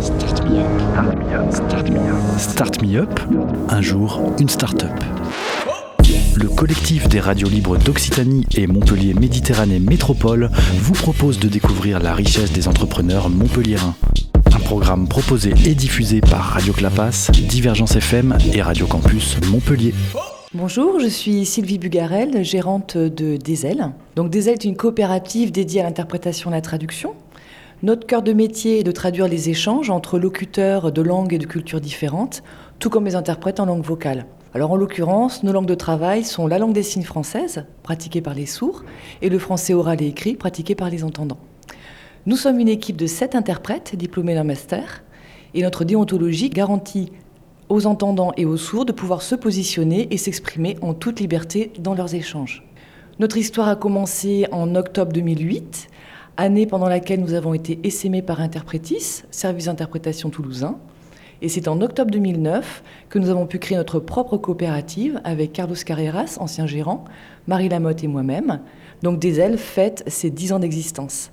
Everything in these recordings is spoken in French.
Start me up. Start me up. Start me up. Un jour, une start-up. Le collectif des radios libres d'Occitanie et Montpellier Méditerranée Métropole vous propose de découvrir la richesse des entrepreneurs montpelliérains. Un programme proposé et diffusé par Radio Clapas, Divergence FM et Radio Campus Montpellier. Bonjour, je suis Sylvie Bugarel, gérante de Desel. Donc Desel est une coopérative dédiée à l'interprétation et à la traduction. Notre cœur de métier est de traduire les échanges entre locuteurs de langues et de cultures différentes, tout comme les interprètes en langue vocale. Alors en l'occurrence, nos langues de travail sont la langue des signes française, pratiquée par les sourds, et le français oral et écrit, pratiqué par les entendants. Nous sommes une équipe de sept interprètes diplômés d'un master, et notre déontologie garantit aux entendants et aux sourds de pouvoir se positionner et s'exprimer en toute liberté dans leurs échanges. Notre histoire a commencé en octobre 2008, année pendant laquelle nous avons été essaimés par Interprétis, service d'interprétation toulousain. Et c'est en octobre 2009 que nous avons pu créer notre propre coopérative avec Carlos Carreras, ancien gérant, Marie Lamotte et moi-même. Donc des ailes fêtent ses dix ans d'existence.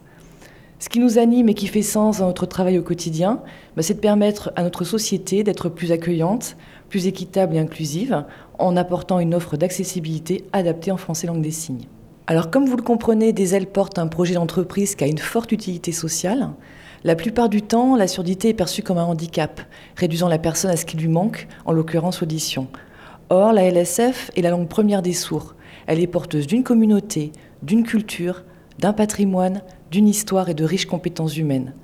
Ce qui nous anime et qui fait sens dans notre travail au quotidien, bah, c'est de permettre à notre société d'être plus accueillante, plus équitable et inclusive, en apportant une offre d'accessibilité adaptée en français langue des signes. Alors comme vous le comprenez, des ailes portent un projet d'entreprise qui a une forte utilité sociale. La plupart du temps, la surdité est perçue comme un handicap, réduisant la personne à ce qui lui manque, en l'occurrence audition. Or, la LSF est la langue première des sourds. Elle est porteuse d'une communauté, d'une culture, d'un patrimoine, d'une histoire et de riches compétences humaines.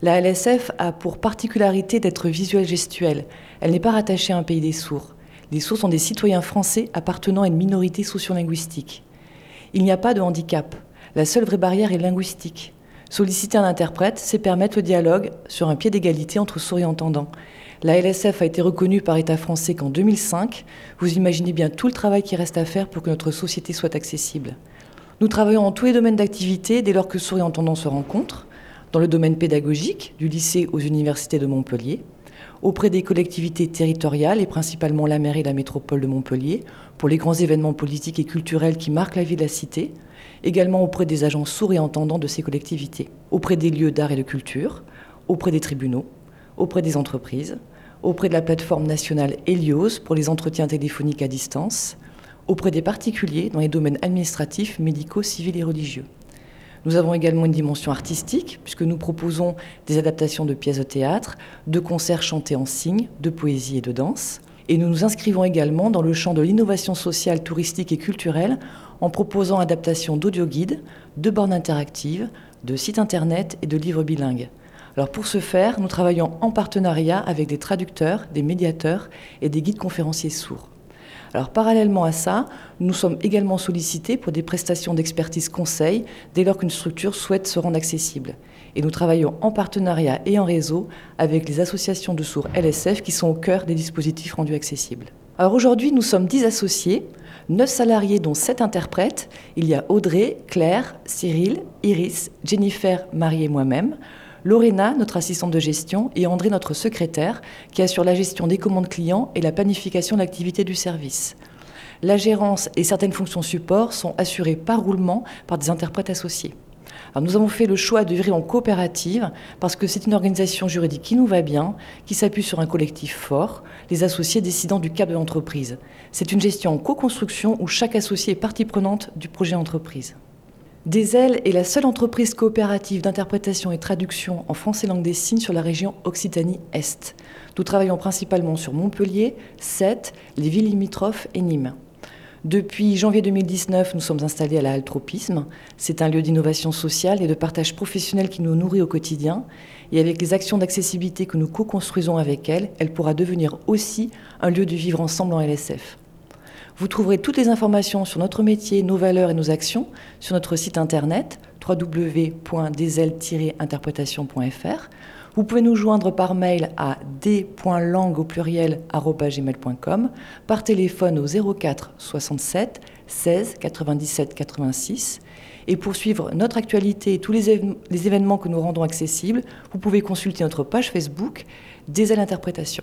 La LSF a pour particularité d'être visuelle gestuelle. Elle n'est pas rattachée à un pays des sourds. Les sourds sont des citoyens français appartenant à une minorité sociolinguistique. Il n'y a pas de handicap. La seule vraie barrière est linguistique. Solliciter un interprète, c'est permettre le dialogue sur un pied d'égalité entre sourds et entendants. La LSF a été reconnue par État français qu'en 2005. Vous imaginez bien tout le travail qui reste à faire pour que notre société soit accessible. Nous travaillons en tous les domaines d'activité dès lors que sourds et entendants se rencontrent, dans le domaine pédagogique, du lycée aux universités de Montpellier, auprès des collectivités territoriales et principalement la mairie et la métropole de Montpellier, pour les grands événements politiques et culturels qui marquent la vie de la cité, également auprès des agents sourds et entendants de ces collectivités, auprès des lieux d'art et de culture, auprès des tribunaux, auprès des entreprises, auprès de la plateforme nationale Helios pour les entretiens téléphoniques à distance, auprès des particuliers dans les domaines administratifs, médicaux, civils et religieux. Nous avons également une dimension artistique, puisque nous proposons des adaptations de pièces de théâtre, de concerts chantés en signes, de poésie et de danse. Et nous nous inscrivons également dans le champ de l'innovation sociale, touristique et culturelle en proposant adaptation d'audio-guides, de bornes interactives, de sites internet et de livres bilingues. Alors pour ce faire, nous travaillons en partenariat avec des traducteurs, des médiateurs et des guides conférenciers sourds. Alors parallèlement à ça, nous sommes également sollicités pour des prestations d'expertise conseil dès lors qu'une structure souhaite se rendre accessible. Et nous travaillons en partenariat et en réseau avec les associations de sourds LSF qui sont au cœur des dispositifs rendus accessibles. Alors aujourd'hui, nous sommes 10 associés, 9 salariés dont 7 interprètes. Il y a Audrey, Claire, Cyril, Iris, Jennifer, Marie et moi-même. Lorena, notre assistante de gestion, et André, notre secrétaire, qui assure la gestion des commandes clients et la planification de l'activité du service. La gérance et certaines fonctions support sont assurées par roulement par des interprètes associés. nous avons fait le choix de vivre en coopérative parce que c'est une organisation juridique qui nous va bien, qui s'appuie sur un collectif fort, les associés décidant du cap de l'entreprise. C'est une gestion en co-construction où chaque associé est partie prenante du projet entreprise. Des Ailes est la seule entreprise coopérative d'interprétation et traduction en français langue des signes sur la région Occitanie-Est. Nous travaillons principalement sur Montpellier, Sète, les villes limitrophes et Nîmes. Depuis janvier 2019, nous sommes installés à la Halle Tropisme. C'est un lieu d'innovation sociale et de partage professionnel qui nous nourrit au quotidien. Et avec les actions d'accessibilité que nous co-construisons avec elle, elle pourra devenir aussi un lieu de vivre ensemble en LSF. Vous trouverez toutes les informations sur notre métier, nos valeurs et nos actions sur notre site internet www.desel-interprétation.fr. Vous pouvez nous joindre par mail à d.langue au pluriel gmail.com, par téléphone au 04 67 16 97 86. Et pour suivre notre actualité et tous les, les événements que nous rendons accessibles, vous pouvez consulter notre page Facebook Des Interprétation